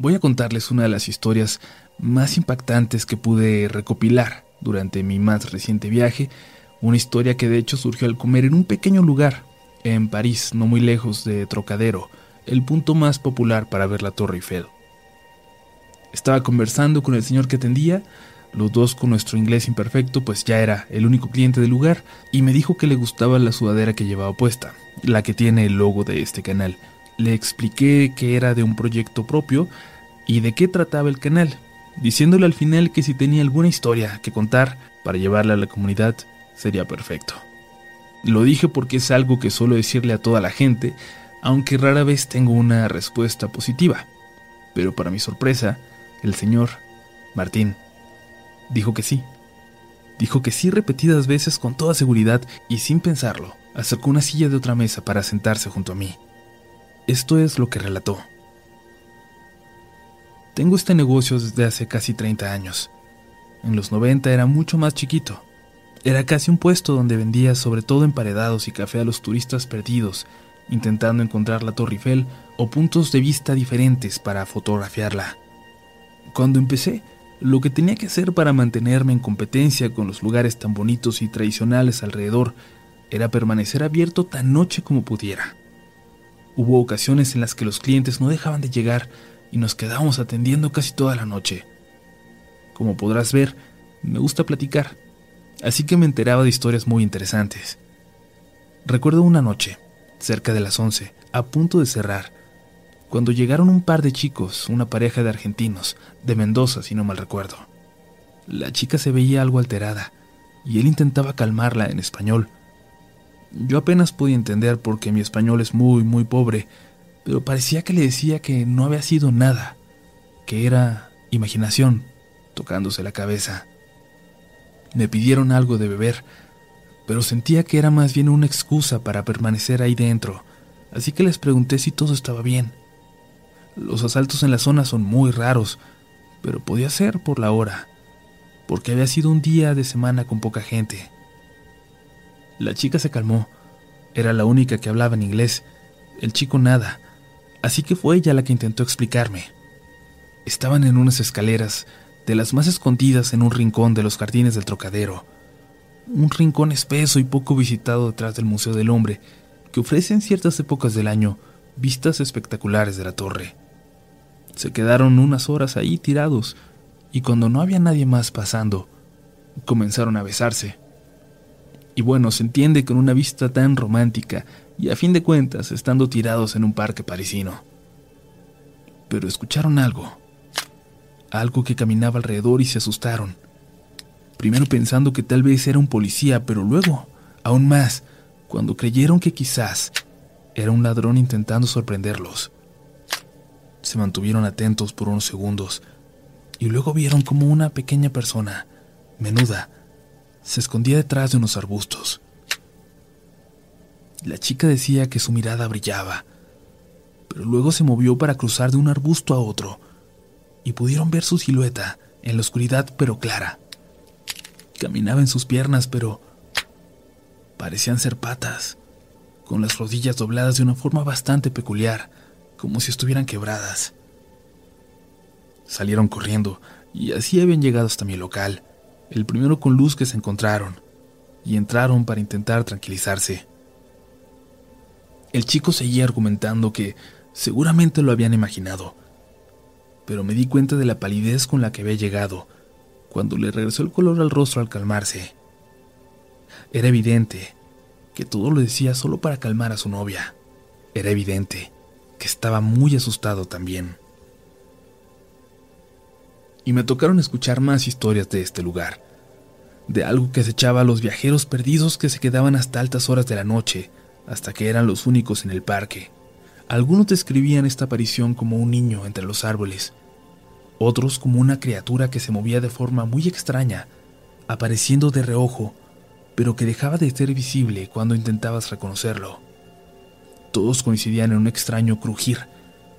Voy a contarles una de las historias más impactantes que pude recopilar durante mi más reciente viaje, una historia que de hecho surgió al comer en un pequeño lugar, en París, no muy lejos de Trocadero, el punto más popular para ver la Torre Eiffel. Estaba conversando con el señor que atendía, los dos con nuestro inglés imperfecto, pues ya era el único cliente del lugar, y me dijo que le gustaba la sudadera que llevaba puesta, la que tiene el logo de este canal. Le expliqué que era de un proyecto propio y de qué trataba el canal, diciéndole al final que si tenía alguna historia que contar para llevarla a la comunidad, sería perfecto. Lo dije porque es algo que suelo decirle a toda la gente, aunque rara vez tengo una respuesta positiva. Pero para mi sorpresa, el señor Martín dijo que sí. Dijo que sí repetidas veces con toda seguridad y sin pensarlo, acercó una silla de otra mesa para sentarse junto a mí. Esto es lo que relató. Tengo este negocio desde hace casi 30 años. En los 90 era mucho más chiquito. Era casi un puesto donde vendía sobre todo emparedados y café a los turistas perdidos, intentando encontrar la Torre Eiffel o puntos de vista diferentes para fotografiarla. Cuando empecé, lo que tenía que hacer para mantenerme en competencia con los lugares tan bonitos y tradicionales alrededor era permanecer abierto tan noche como pudiera. Hubo ocasiones en las que los clientes no dejaban de llegar y nos quedábamos atendiendo casi toda la noche. Como podrás ver, me gusta platicar, así que me enteraba de historias muy interesantes. Recuerdo una noche, cerca de las 11, a punto de cerrar, cuando llegaron un par de chicos, una pareja de argentinos, de Mendoza si no mal recuerdo. La chica se veía algo alterada, y él intentaba calmarla en español, yo apenas pude entender porque mi español es muy, muy pobre, pero parecía que le decía que no había sido nada, que era imaginación, tocándose la cabeza. Me pidieron algo de beber, pero sentía que era más bien una excusa para permanecer ahí dentro, así que les pregunté si todo estaba bien. Los asaltos en la zona son muy raros, pero podía ser por la hora, porque había sido un día de semana con poca gente. La chica se calmó. Era la única que hablaba en inglés. El chico nada. Así que fue ella la que intentó explicarme. Estaban en unas escaleras, de las más escondidas en un rincón de los jardines del trocadero. Un rincón espeso y poco visitado detrás del Museo del Hombre, que ofrece en ciertas épocas del año vistas espectaculares de la torre. Se quedaron unas horas ahí tirados, y cuando no había nadie más pasando, comenzaron a besarse. Y bueno, se entiende con una vista tan romántica y a fin de cuentas estando tirados en un parque parisino. Pero escucharon algo. Algo que caminaba alrededor y se asustaron. Primero pensando que tal vez era un policía, pero luego, aún más, cuando creyeron que quizás era un ladrón intentando sorprenderlos. Se mantuvieron atentos por unos segundos y luego vieron como una pequeña persona, menuda, se escondía detrás de unos arbustos. La chica decía que su mirada brillaba, pero luego se movió para cruzar de un arbusto a otro, y pudieron ver su silueta en la oscuridad pero clara. Caminaba en sus piernas, pero parecían ser patas, con las rodillas dobladas de una forma bastante peculiar, como si estuvieran quebradas. Salieron corriendo, y así habían llegado hasta mi local, el primero con luz que se encontraron, y entraron para intentar tranquilizarse. El chico seguía argumentando que seguramente lo habían imaginado, pero me di cuenta de la palidez con la que había llegado cuando le regresó el color al rostro al calmarse. Era evidente que todo lo decía solo para calmar a su novia. Era evidente que estaba muy asustado también y me tocaron escuchar más historias de este lugar, de algo que acechaba a los viajeros perdidos que se quedaban hasta altas horas de la noche, hasta que eran los únicos en el parque. Algunos describían esta aparición como un niño entre los árboles, otros como una criatura que se movía de forma muy extraña, apareciendo de reojo, pero que dejaba de ser visible cuando intentabas reconocerlo. Todos coincidían en un extraño crujir,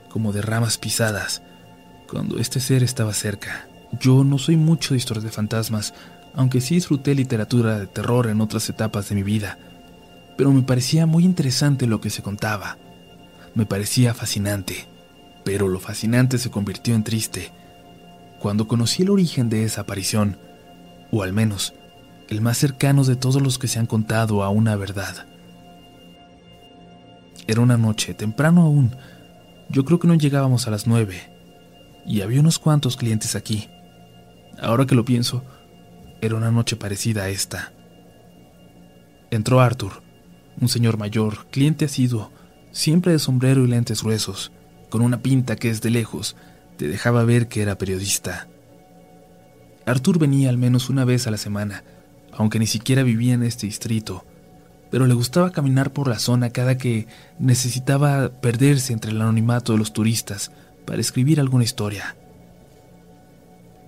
como de ramas pisadas, cuando este ser estaba cerca. Yo no soy mucho de historias de fantasmas, aunque sí disfruté literatura de terror en otras etapas de mi vida, pero me parecía muy interesante lo que se contaba. Me parecía fascinante, Pero lo fascinante se convirtió en triste cuando conocí el origen de esa aparición, o al menos el más cercano de todos los que se han contado a una verdad. Era una noche, temprano aún. Yo creo que no llegábamos a las nueve, y había unos cuantos clientes aquí. Ahora que lo pienso, era una noche parecida a esta. Entró Arthur, un señor mayor, cliente asiduo, siempre de sombrero y lentes gruesos, con una pinta que desde lejos te dejaba ver que era periodista. Arthur venía al menos una vez a la semana, aunque ni siquiera vivía en este distrito, pero le gustaba caminar por la zona cada que necesitaba perderse entre el anonimato de los turistas para escribir alguna historia.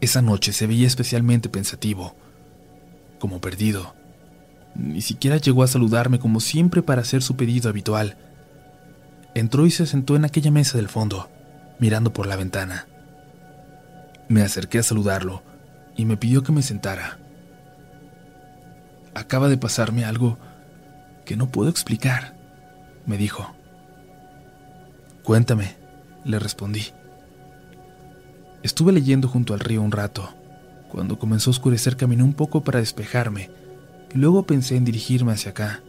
Esa noche se veía especialmente pensativo, como perdido. Ni siquiera llegó a saludarme como siempre para hacer su pedido habitual. Entró y se sentó en aquella mesa del fondo, mirando por la ventana. Me acerqué a saludarlo y me pidió que me sentara. Acaba de pasarme algo que no puedo explicar, me dijo. Cuéntame, le respondí. Estuve leyendo junto al río un rato. Cuando comenzó a oscurecer caminé un poco para despejarme y luego pensé en dirigirme hacia acá.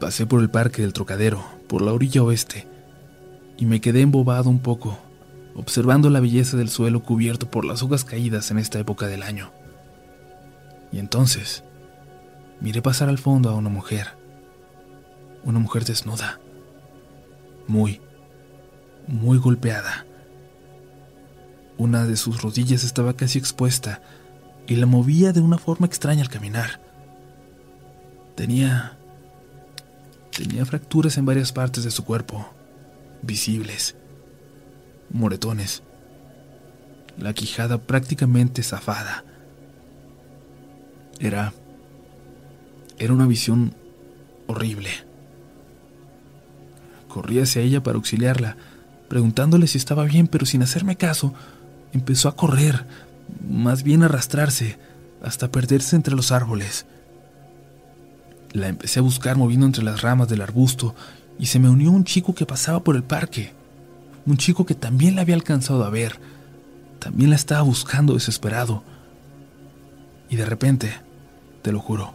Pasé por el parque del Trocadero, por la orilla oeste, y me quedé embobado un poco, observando la belleza del suelo cubierto por las hojas caídas en esta época del año. Y entonces miré pasar al fondo a una mujer, una mujer desnuda, muy, muy golpeada. Una de sus rodillas estaba casi expuesta y la movía de una forma extraña al caminar. Tenía... tenía fracturas en varias partes de su cuerpo, visibles, moretones, la quijada prácticamente zafada. Era... era una visión horrible. Corrí hacia ella para auxiliarla, preguntándole si estaba bien, pero sin hacerme caso, empezó a correr, más bien arrastrarse, hasta perderse entre los árboles. La empecé a buscar moviendo entre las ramas del arbusto y se me unió un chico que pasaba por el parque. Un chico que también la había alcanzado a ver. También la estaba buscando desesperado. Y de repente, te lo juro,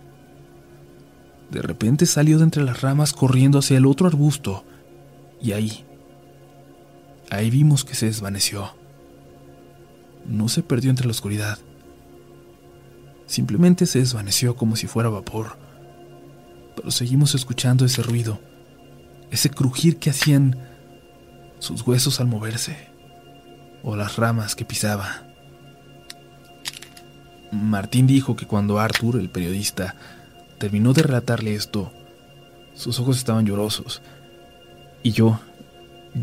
de repente salió de entre las ramas corriendo hacia el otro arbusto. Y ahí, ahí vimos que se desvaneció no se perdió entre la oscuridad. Simplemente se desvaneció como si fuera vapor. Pero seguimos escuchando ese ruido, ese crujir que hacían sus huesos al moverse, o las ramas que pisaba. Martín dijo que cuando Arthur, el periodista, terminó de relatarle esto, sus ojos estaban llorosos. Y yo,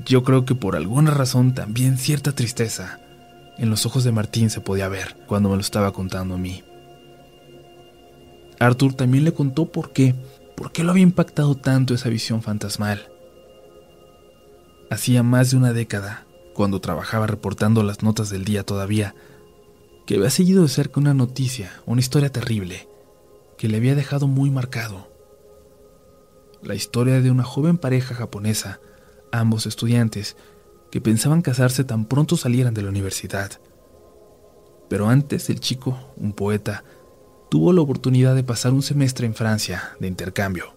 yo creo que por alguna razón también cierta tristeza en los ojos de Martín se podía ver cuando me lo estaba contando a mí. Arthur también le contó por qué, por qué lo había impactado tanto esa visión fantasmal. Hacía más de una década, cuando trabajaba reportando las notas del día todavía, que había seguido de cerca una noticia, una historia terrible, que le había dejado muy marcado. La historia de una joven pareja japonesa, ambos estudiantes, que pensaban casarse tan pronto salieran de la universidad. Pero antes el chico, un poeta, tuvo la oportunidad de pasar un semestre en Francia de intercambio.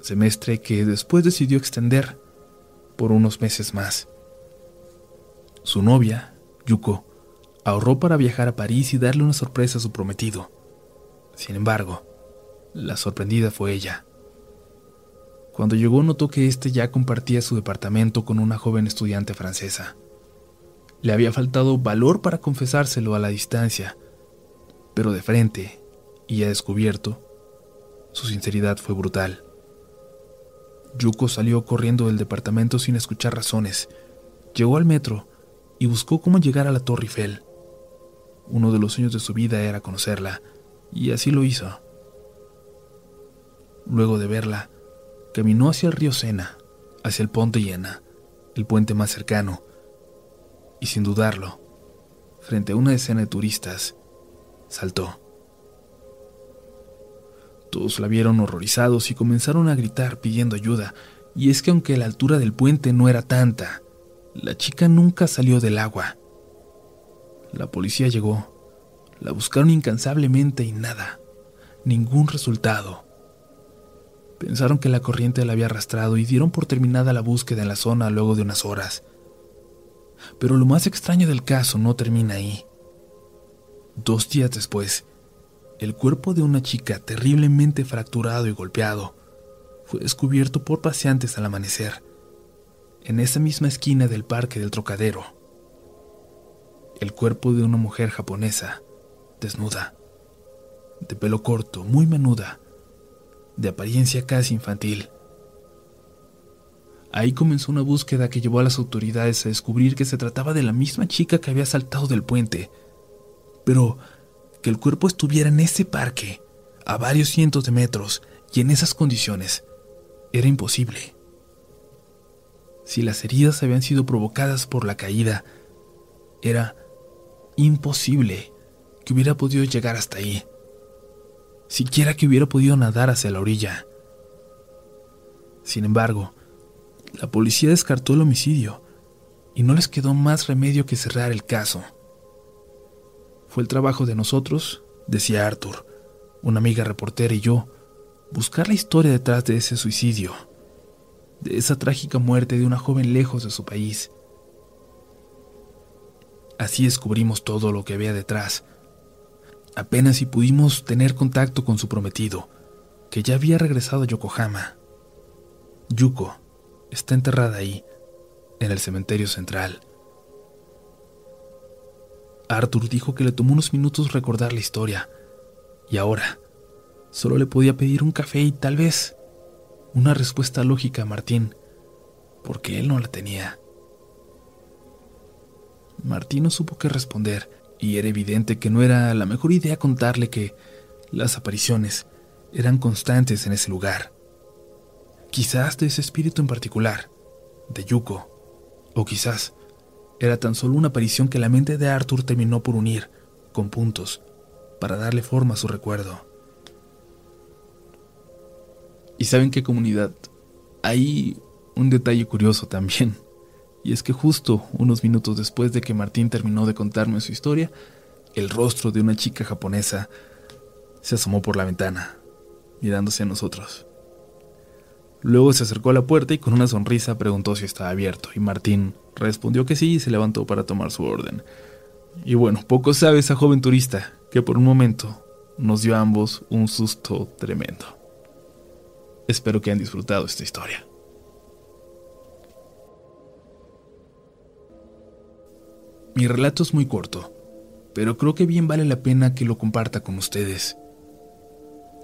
Semestre que después decidió extender por unos meses más. Su novia, Yuko, ahorró para viajar a París y darle una sorpresa a su prometido. Sin embargo, la sorprendida fue ella. Cuando llegó notó que éste ya compartía su departamento con una joven estudiante francesa. Le había faltado valor para confesárselo a la distancia, pero de frente, y a descubierto, su sinceridad fue brutal. Yuko salió corriendo del departamento sin escuchar razones. Llegó al metro y buscó cómo llegar a la Torre Eiffel. Uno de los sueños de su vida era conocerla, y así lo hizo. Luego de verla, caminó hacia el río Sena, hacia el Ponte Llena, el puente más cercano, y sin dudarlo, frente a una escena de turistas, saltó. Todos la vieron horrorizados y comenzaron a gritar pidiendo ayuda, y es que aunque la altura del puente no era tanta, La chica nunca salió del agua. La policía llegó, la buscaron incansablemente y nada, ningún resultado. Pensaron que la corriente la había arrastrado y dieron por terminada la búsqueda en la zona luego de unas horas. Pero lo más extraño del caso no termina ahí. Dos días después, el cuerpo de una chica terriblemente fracturado y golpeado fue descubierto por paseantes al amanecer, en esa misma esquina del parque del Trocadero. El cuerpo de una mujer japonesa, desnuda, de pelo corto, muy menuda, de apariencia casi infantil. Ahí comenzó una búsqueda que llevó a las autoridades a descubrir que se trataba de la misma chica que había saltado del puente, pero que el cuerpo estuviera en ese parque, a varios cientos de metros y en esas condiciones, era imposible. Si las heridas habían sido provocadas por la caída, era imposible que hubiera podido llegar hasta ahí, siquiera que hubiera podido nadar hacia la orilla. Sin embargo, la policía descartó el homicidio y no les quedó más remedio que cerrar el caso. Fue el trabajo de nosotros, decía Arthur, una amiga reportera y yo, buscar la historia detrás de ese suicidio, de esa trágica muerte de una joven lejos de su país. Así descubrimos todo lo que había detrás. Apenas si pudimos tener contacto con su prometido, que ya había regresado a Yokohama. Yuko está enterrada ahí, en el cementerio central. Arthur dijo que le tomó unos minutos recordar la historia, y ahora solo le podía pedir un café y tal vez una respuesta lógica a Martín, porque él no la tenía. Martín no supo qué responder, y era evidente que no era la mejor idea contarle que las apariciones eran constantes en ese lugar. Quizás de ese espíritu en particular, de Yuko, o quizás era tan solo una aparición que la mente de Arthur terminó por unir, con puntos, para darle forma a su recuerdo. ¿Y saben qué comunidad? Hay un detalle curioso también. Y es que justo unos minutos después de que Martín terminó de contarme su historia, el rostro de una chica japonesa se asomó por la ventana, mirándose a nosotros. Luego se acercó a la puerta y con una sonrisa preguntó si estaba abierto, y Martín respondió que sí y se levantó para tomar su orden. Y bueno, poco sabe esa joven turista que por un momento nos dio a ambos un susto tremendo. Espero que hayan disfrutado esta historia. Mi relato es muy corto, pero creo que bien vale la pena que lo comparta con ustedes.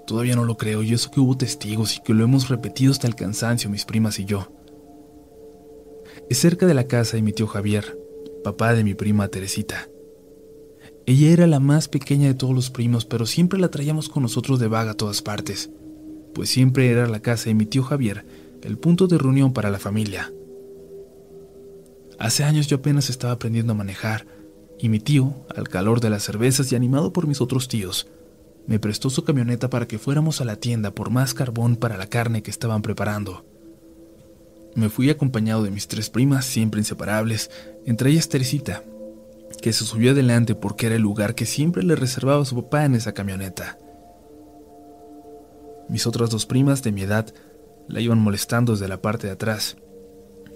Todavía no lo creo, y eso que hubo testigos y que lo hemos repetido hasta el cansancio, mis primas y yo. Es cerca de la casa de mi tío Javier, papá de mi prima Teresita. Ella era la más pequeña de todos los primos, pero siempre la traíamos con nosotros de vaga a todas partes, pues siempre era la casa de mi tío Javier el punto de reunión para la familia. Hace años yo apenas estaba aprendiendo a manejar, y mi tío, al calor de las cervezas y animado por mis otros tíos, me prestó su camioneta para que fuéramos a la tienda por más carbón para la carne que estaban preparando. Me fui acompañado de mis tres primas, siempre inseparables, entre ellas Teresita, que se subió adelante porque era el lugar que siempre le reservaba su papá en esa camioneta. Mis otras dos primas de mi edad la iban molestando desde la parte de atrás,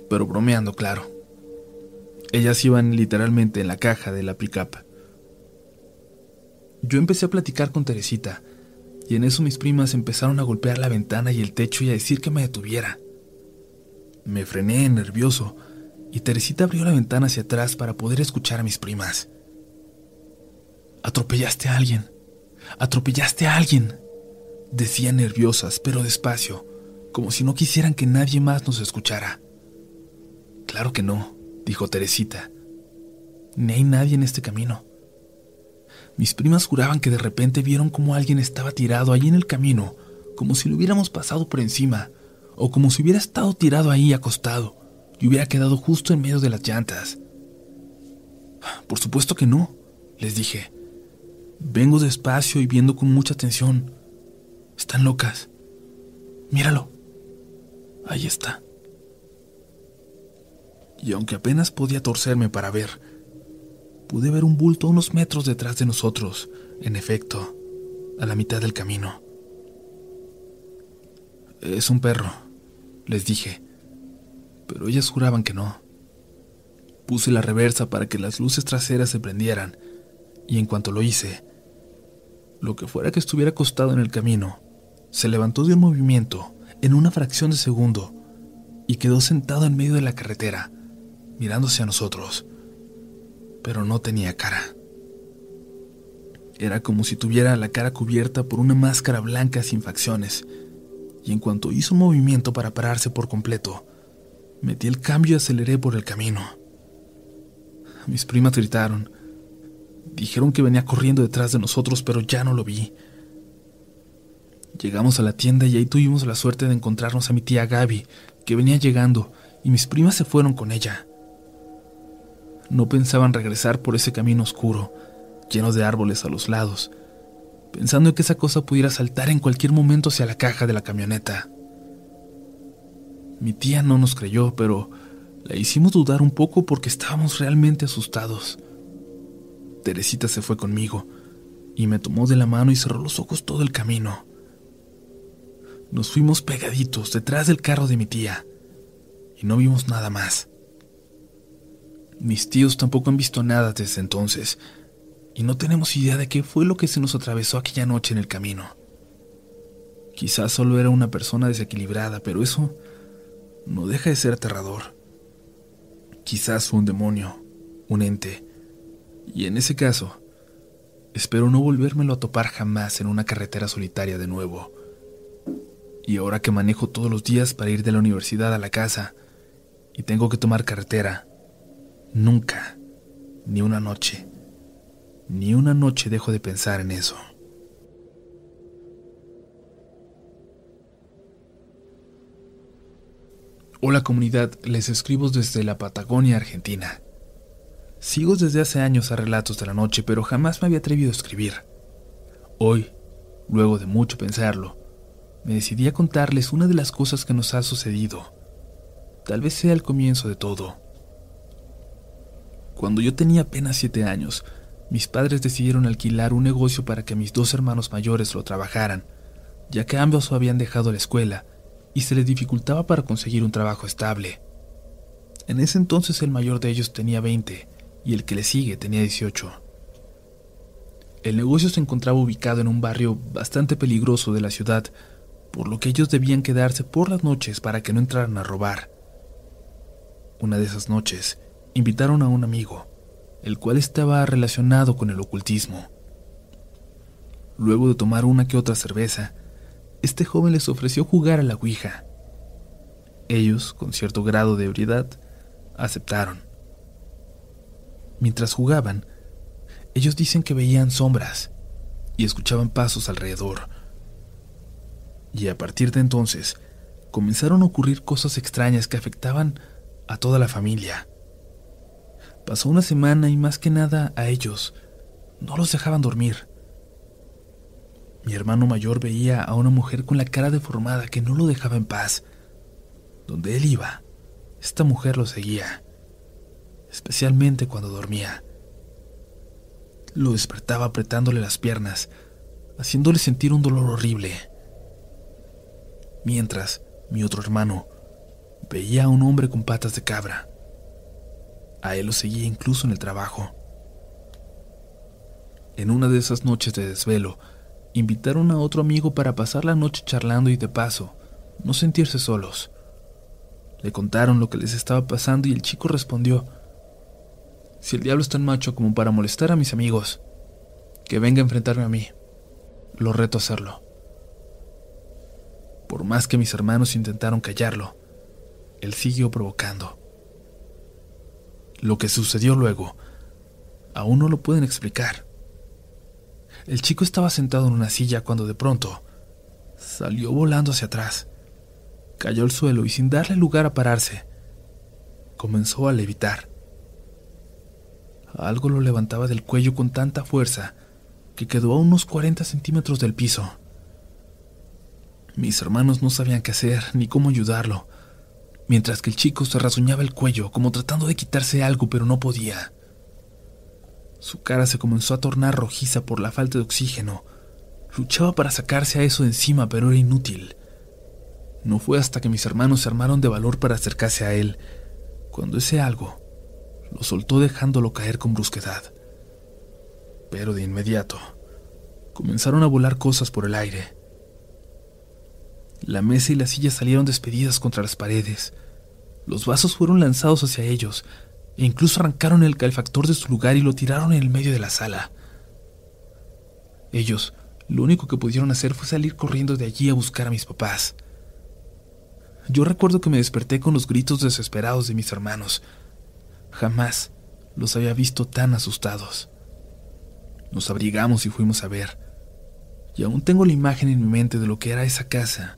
pero bromeando, claro. Ellas iban literalmente en la caja de la pickup. Yo empecé a platicar con Teresita, y en eso mis primas empezaron a golpear la ventana y el techo y a decir que me detuviera. Me frené nervioso, y Teresita abrió la ventana hacia atrás para poder escuchar a mis primas. Atropellaste a alguien. Atropellaste a alguien. Decían nerviosas, pero despacio, como si no quisieran que nadie más nos escuchara. Claro que no, dijo Teresita. Ni hay nadie en este camino. Mis primas juraban que de repente vieron como alguien estaba tirado ahí en el camino, como si lo hubiéramos pasado por encima, o como si hubiera estado tirado ahí acostado y hubiera quedado justo en medio de las llantas. Por supuesto que no, les dije. Vengo despacio y viendo con mucha atención. Están locas. Míralo. Ahí está. Y aunque apenas podía torcerme para ver, pude ver un bulto unos metros detrás de nosotros, en efecto, a la mitad del camino. Es un perro, les dije, pero ellas juraban que no. Puse la reversa para que las luces traseras se prendieran, y en cuanto lo hice, lo que fuera que estuviera acostado en el camino, se levantó de un movimiento en una fracción de segundo y quedó sentado en medio de la carretera, mirándose a nosotros, pero no tenía cara. Era como si tuviera la cara cubierta por una máscara blanca sin facciones, y en cuanto hizo un movimiento para pararse por completo, metí el cambio y aceleré por el camino. Mis primas gritaron, Dijeron que venía corriendo detrás de nosotros, pero ya no lo vi. Llegamos a la tienda y ahí tuvimos la suerte de encontrarnos a mi tía Gaby, que venía llegando, y mis primas se fueron con ella. No pensaban regresar por ese camino oscuro, lleno de árboles a los lados, pensando en que esa cosa pudiera saltar en cualquier momento hacia la caja de la camioneta. Mi tía no nos creyó, pero la hicimos dudar un poco porque estábamos realmente asustados. Teresita se fue conmigo y me tomó de la mano y cerró los ojos todo el camino. Nos fuimos pegaditos detrás del carro de mi tía y no vimos nada más. Mis tíos tampoco han visto nada desde entonces y no tenemos idea de qué fue lo que se nos atravesó aquella noche en el camino. Quizás solo era una persona desequilibrada, pero eso no deja de ser aterrador. Quizás fue un demonio, un ente, y en ese caso, espero no volvérmelo a topar jamás en una carretera solitaria de nuevo. Y ahora que manejo todos los días para ir de la universidad a la casa y tengo que tomar carretera, nunca, ni una noche, ni una noche dejo de pensar en eso. Hola comunidad, les escribo desde la Patagonia, Argentina. Sigo desde hace años a relatos de la noche, pero jamás me había atrevido a escribir. Hoy, luego de mucho pensarlo, me decidí a contarles una de las cosas que nos ha sucedido. Tal vez sea el comienzo de todo. Cuando yo tenía apenas siete años, mis padres decidieron alquilar un negocio para que mis dos hermanos mayores lo trabajaran, ya que ambos habían dejado la escuela y se les dificultaba para conseguir un trabajo estable. En ese entonces el mayor de ellos tenía 20 y el que le sigue tenía 18. El negocio se encontraba ubicado en un barrio bastante peligroso de la ciudad, por lo que ellos debían quedarse por las noches para que no entraran a robar. Una de esas noches, invitaron a un amigo, el cual estaba relacionado con el ocultismo. Luego de tomar una que otra cerveza, este joven les ofreció jugar a la Ouija. Ellos, con cierto grado de ebriedad, aceptaron. Mientras jugaban, ellos dicen que veían sombras y escuchaban pasos alrededor. Y a partir de entonces, comenzaron a ocurrir cosas extrañas que afectaban a toda la familia. Pasó una semana y más que nada a ellos no los dejaban dormir. Mi hermano mayor veía a una mujer con la cara deformada que no lo dejaba en paz. Donde él iba, esta mujer lo seguía especialmente cuando dormía. Lo despertaba apretándole las piernas, haciéndole sentir un dolor horrible. Mientras, mi otro hermano veía a un hombre con patas de cabra. A él lo seguía incluso en el trabajo. En una de esas noches de desvelo, invitaron a otro amigo para pasar la noche charlando y de paso, no sentirse solos. Le contaron lo que les estaba pasando y el chico respondió si el diablo es tan macho como para molestar a mis amigos, que venga a enfrentarme a mí. Lo reto a hacerlo. Por más que mis hermanos intentaron callarlo, él siguió provocando. Lo que sucedió luego, aún no lo pueden explicar. El chico estaba sentado en una silla cuando de pronto salió volando hacia atrás, cayó al suelo y sin darle lugar a pararse, comenzó a levitar. Algo lo levantaba del cuello con tanta fuerza que quedó a unos 40 centímetros del piso. Mis hermanos no sabían qué hacer ni cómo ayudarlo, mientras que el chico se rasguñaba el cuello como tratando de quitarse algo, pero no podía. Su cara se comenzó a tornar rojiza por la falta de oxígeno. Luchaba para sacarse a eso de encima, pero era inútil. No fue hasta que mis hermanos se armaron de valor para acercarse a él, cuando ese algo lo soltó dejándolo caer con brusquedad. Pero de inmediato comenzaron a volar cosas por el aire. La mesa y la silla salieron despedidas contra las paredes. Los vasos fueron lanzados hacia ellos, e incluso arrancaron el calefactor de su lugar y lo tiraron en el medio de la sala. Ellos lo único que pudieron hacer fue salir corriendo de allí a buscar a mis papás. Yo recuerdo que me desperté con los gritos desesperados de mis hermanos. Jamás los había visto tan asustados. Nos abrigamos y fuimos a ver. Y aún tengo la imagen en mi mente de lo que era esa casa.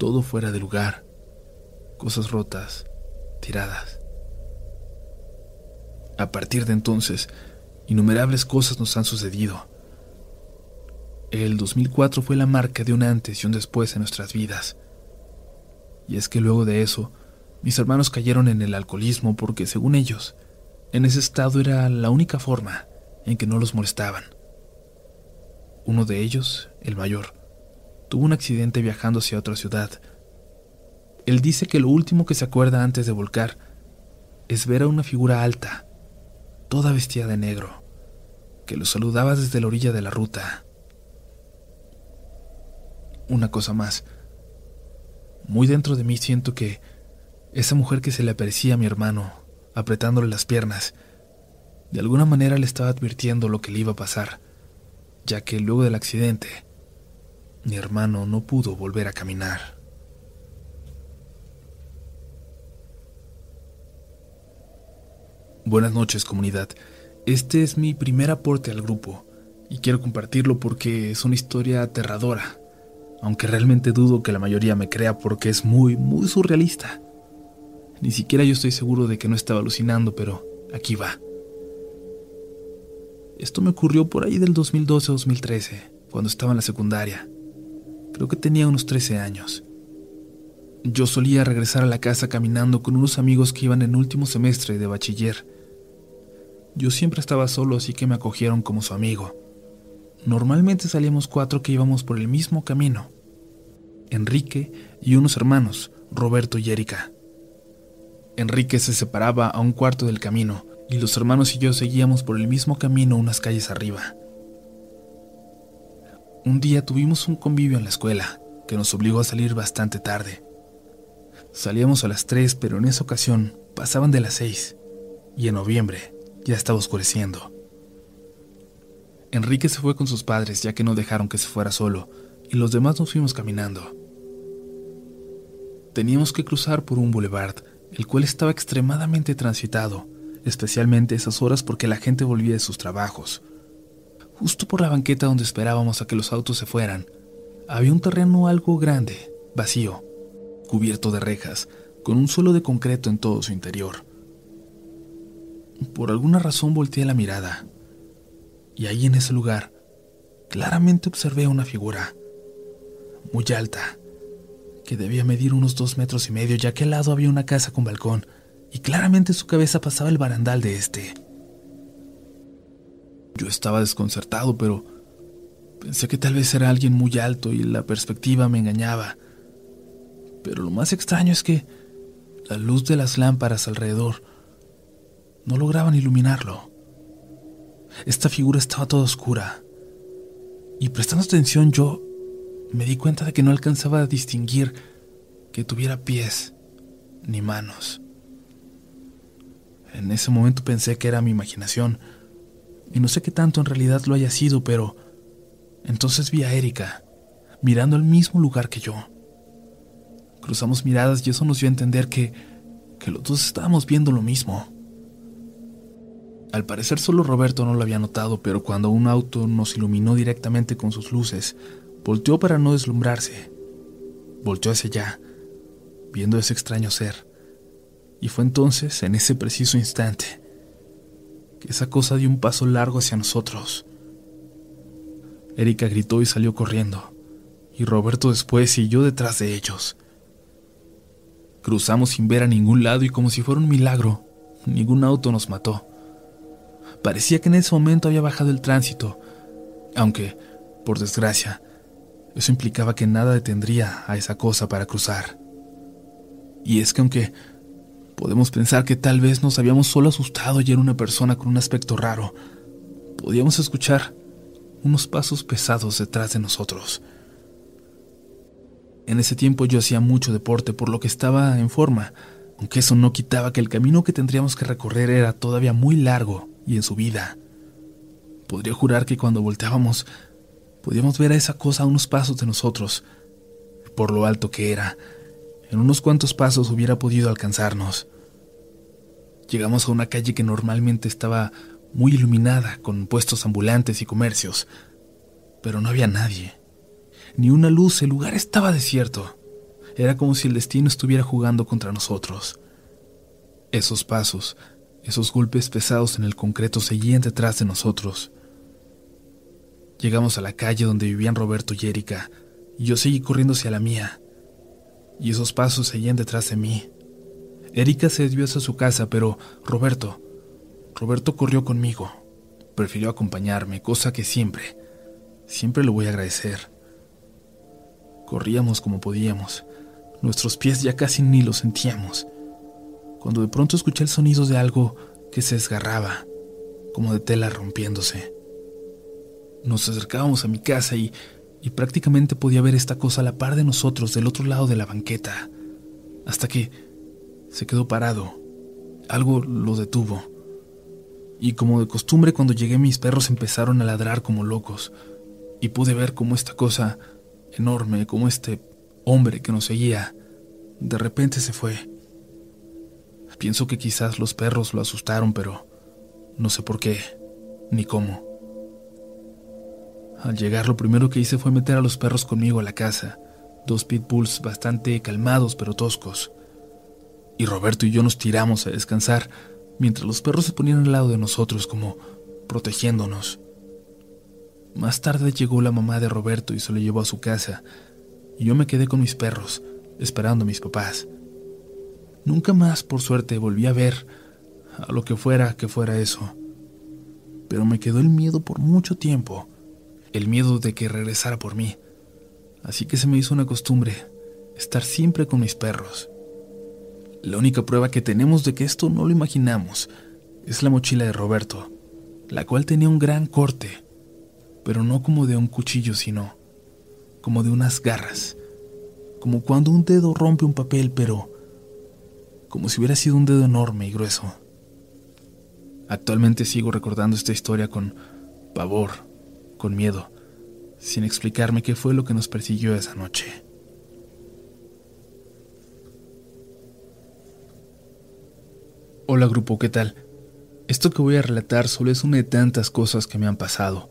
Todo fuera de lugar. Cosas rotas, tiradas. A partir de entonces, innumerables cosas nos han sucedido. El 2004 fue la marca de un antes y un después en nuestras vidas. Y es que luego de eso, mis hermanos cayeron en el alcoholismo porque, según ellos, en ese estado era la única forma en que no los molestaban. Uno de ellos, el mayor, tuvo un accidente viajando hacia otra ciudad. Él dice que lo último que se acuerda antes de volcar es ver a una figura alta, toda vestida de negro, que lo saludaba desde la orilla de la ruta. Una cosa más. Muy dentro de mí siento que esa mujer que se le aparecía a mi hermano, apretándole las piernas, de alguna manera le estaba advirtiendo lo que le iba a pasar, ya que luego del accidente, mi hermano no pudo volver a caminar. Buenas noches comunidad. Este es mi primer aporte al grupo y quiero compartirlo porque es una historia aterradora, aunque realmente dudo que la mayoría me crea porque es muy, muy surrealista. Ni siquiera yo estoy seguro de que no estaba alucinando, pero aquí va. Esto me ocurrió por ahí del 2012-2013, cuando estaba en la secundaria. Creo que tenía unos 13 años. Yo solía regresar a la casa caminando con unos amigos que iban en último semestre de bachiller yo siempre estaba solo, así que me acogieron como su amigo. Normalmente salíamos cuatro que íbamos por el mismo camino. Enrique y unos hermanos, Roberto y Erika. Enrique se separaba a un cuarto del camino y los hermanos y yo seguíamos por el mismo camino unas calles arriba. Un día tuvimos un convivio en la escuela que nos obligó a salir bastante tarde. Salíamos a las tres, pero en esa ocasión pasaban de las seis, y en noviembre ya estaba oscureciendo. Enrique se fue con sus padres ya que no dejaron que se fuera solo, y los demás nos fuimos caminando. Teníamos que cruzar por un boulevard, el cual estaba extremadamente transitado, especialmente esas horas porque la gente volvía de sus trabajos. Justo por la banqueta donde esperábamos a que los autos se fueran, había un terreno algo grande, vacío, cubierto de rejas, con un suelo de concreto en todo su interior. Por alguna razón volteé la mirada, y ahí en ese lugar claramente observé una figura, muy alta, que debía medir unos dos metros y medio, ya que al lado había una casa con balcón, y claramente su cabeza pasaba el barandal de este. Yo estaba desconcertado, pero pensé que tal vez era alguien muy alto y la perspectiva me engañaba. Pero lo más extraño es que la luz de las lámparas alrededor no lograban iluminarlo. Esta figura estaba toda oscura. Y prestando atención yo me di cuenta de que no alcanzaba a distinguir que tuviera pies ni manos. En ese momento pensé que era mi imaginación, y no sé qué tanto en realidad lo haya sido, pero entonces vi a Erika, mirando al mismo lugar que yo. Cruzamos miradas y eso nos dio a entender que, que los dos estábamos viendo lo mismo. Al parecer solo Roberto no lo había notado, pero cuando un auto nos iluminó directamente con sus luces, volteó para no deslumbrarse. Volteó hacia allá, viendo ese extraño ser. Y fue entonces, en ese preciso instante, que esa cosa dio un paso largo hacia nosotros. Erika gritó y salió corriendo, y Roberto después y yo detrás de ellos. Cruzamos sin ver a ningún lado y como si fuera un milagro, ningún auto nos mató. Parecía que en ese momento había bajado el tránsito, aunque, por desgracia, eso implicaba que nada detendría a esa cosa para cruzar. Y es que aunque podemos pensar que tal vez nos habíamos solo asustado y era una persona con un aspecto raro, podíamos escuchar unos pasos pesados detrás de nosotros. En ese tiempo yo hacía mucho deporte, por lo que estaba en forma, aunque eso no quitaba que el camino que tendríamos que recorrer era todavía muy largo y en su vida. Podría jurar que cuando volteábamos, podíamos ver a esa cosa a unos pasos de nosotros, por lo alto que era. En unos cuantos pasos hubiera podido alcanzarnos. Llegamos a una calle que normalmente estaba muy iluminada, con puestos ambulantes y comercios, pero no había nadie. Ni una luz, el lugar estaba desierto. Era como si el destino estuviera jugando contra nosotros. Esos pasos, esos golpes pesados en el concreto seguían detrás de nosotros. Llegamos a la calle donde vivían Roberto y Erika, y yo seguí corriendo hacia la mía. Y esos pasos seguían detrás de mí. Erika se desvió hacia su casa, pero Roberto, Roberto corrió conmigo. Prefirió acompañarme, cosa que siempre, siempre le voy a agradecer. Corríamos como podíamos. Nuestros pies ya casi ni los sentíamos. Cuando de pronto escuché el sonido de algo que se desgarraba, como de tela rompiéndose. Nos acercábamos a mi casa y, y prácticamente podía ver esta cosa a la par de nosotros del otro lado de la banqueta, hasta que se quedó parado. Algo lo detuvo. Y como de costumbre cuando llegué mis perros empezaron a ladrar como locos, y pude ver cómo esta cosa enorme, como este hombre que nos seguía, de repente se fue. Pienso que quizás los perros lo asustaron, pero no sé por qué, ni cómo. Al llegar lo primero que hice fue meter a los perros conmigo a la casa, dos pitbulls bastante calmados pero toscos. Y Roberto y yo nos tiramos a descansar mientras los perros se ponían al lado de nosotros como protegiéndonos. Más tarde llegó la mamá de Roberto y se lo llevó a su casa, y yo me quedé con mis perros, esperando a mis papás. Nunca más, por suerte, volví a ver a lo que fuera que fuera eso. Pero me quedó el miedo por mucho tiempo, el miedo de que regresara por mí. Así que se me hizo una costumbre estar siempre con mis perros. La única prueba que tenemos de que esto no lo imaginamos es la mochila de Roberto, la cual tenía un gran corte, pero no como de un cuchillo, sino como de unas garras, como cuando un dedo rompe un papel, pero como si hubiera sido un dedo enorme y grueso. Actualmente sigo recordando esta historia con pavor, con miedo, sin explicarme qué fue lo que nos persiguió esa noche. Hola grupo, ¿qué tal? Esto que voy a relatar solo es una de tantas cosas que me han pasado.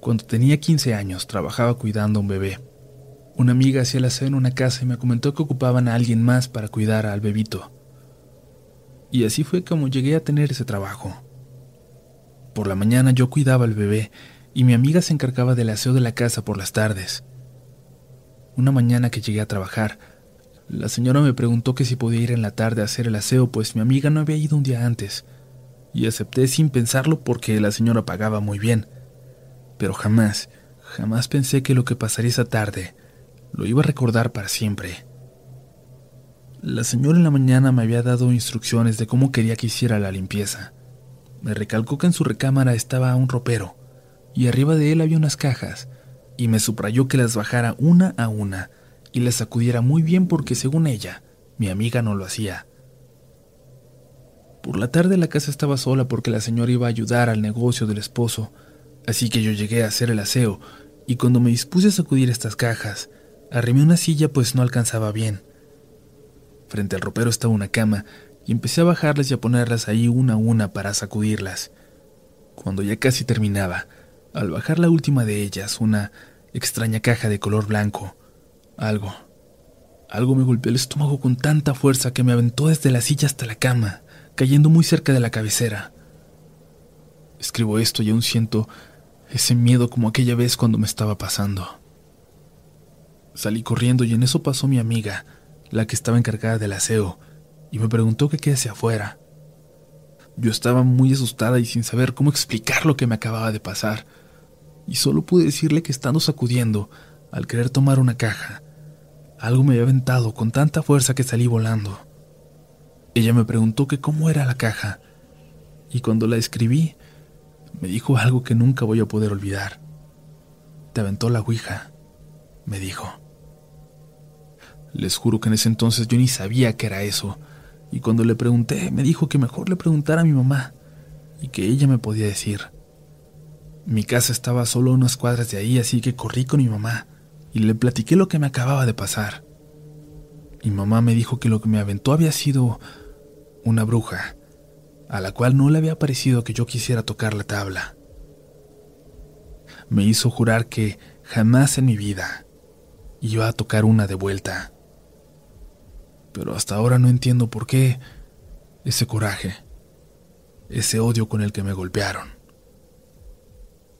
Cuando tenía 15 años trabajaba cuidando a un bebé. Una amiga hacía la aseo en una casa y me comentó que ocupaban a alguien más para cuidar al bebito. Y así fue como llegué a tener ese trabajo. Por la mañana yo cuidaba al bebé y mi amiga se encargaba del aseo de la casa por las tardes. Una mañana que llegué a trabajar, la señora me preguntó que si podía ir en la tarde a hacer el aseo, pues mi amiga no había ido un día antes, y acepté sin pensarlo porque la señora pagaba muy bien. Pero jamás, jamás pensé que lo que pasaría esa tarde lo iba a recordar para siempre. La señora en la mañana me había dado instrucciones de cómo quería que hiciera la limpieza. Me recalcó que en su recámara estaba un ropero, y arriba de él había unas cajas, y me subrayó que las bajara una a una, y le sacudiera muy bien porque según ella, mi amiga no lo hacía. Por la tarde la casa estaba sola porque la señora iba a ayudar al negocio del esposo, así que yo llegué a hacer el aseo y cuando me dispuse a sacudir estas cajas, arrimé una silla pues no alcanzaba bien. Frente al ropero estaba una cama y empecé a bajarlas y a ponerlas ahí una a una para sacudirlas. Cuando ya casi terminaba, al bajar la última de ellas, una extraña caja de color blanco, algo. Algo me golpeó el estómago con tanta fuerza que me aventó desde la silla hasta la cama, cayendo muy cerca de la cabecera. Escribo esto y aún siento ese miedo como aquella vez cuando me estaba pasando. Salí corriendo y en eso pasó mi amiga, la que estaba encargada del aseo, y me preguntó que qué hacía afuera. Yo estaba muy asustada y sin saber cómo explicar lo que me acababa de pasar, y solo pude decirle que estando sacudiendo, al querer tomar una caja, algo me había aventado con tanta fuerza que salí volando. Ella me preguntó que cómo era la caja, y cuando la escribí, me dijo algo que nunca voy a poder olvidar. Te aventó la Ouija, me dijo. Les juro que en ese entonces yo ni sabía qué era eso, y cuando le pregunté, me dijo que mejor le preguntara a mi mamá, y que ella me podía decir. Mi casa estaba solo unas cuadras de ahí, así que corrí con mi mamá y le platiqué lo que me acababa de pasar. Mi mamá me dijo que lo que me aventó había sido una bruja, a la cual no le había parecido que yo quisiera tocar la tabla. Me hizo jurar que jamás en mi vida iba a tocar una de vuelta. Pero hasta ahora no entiendo por qué ese coraje, ese odio con el que me golpearon.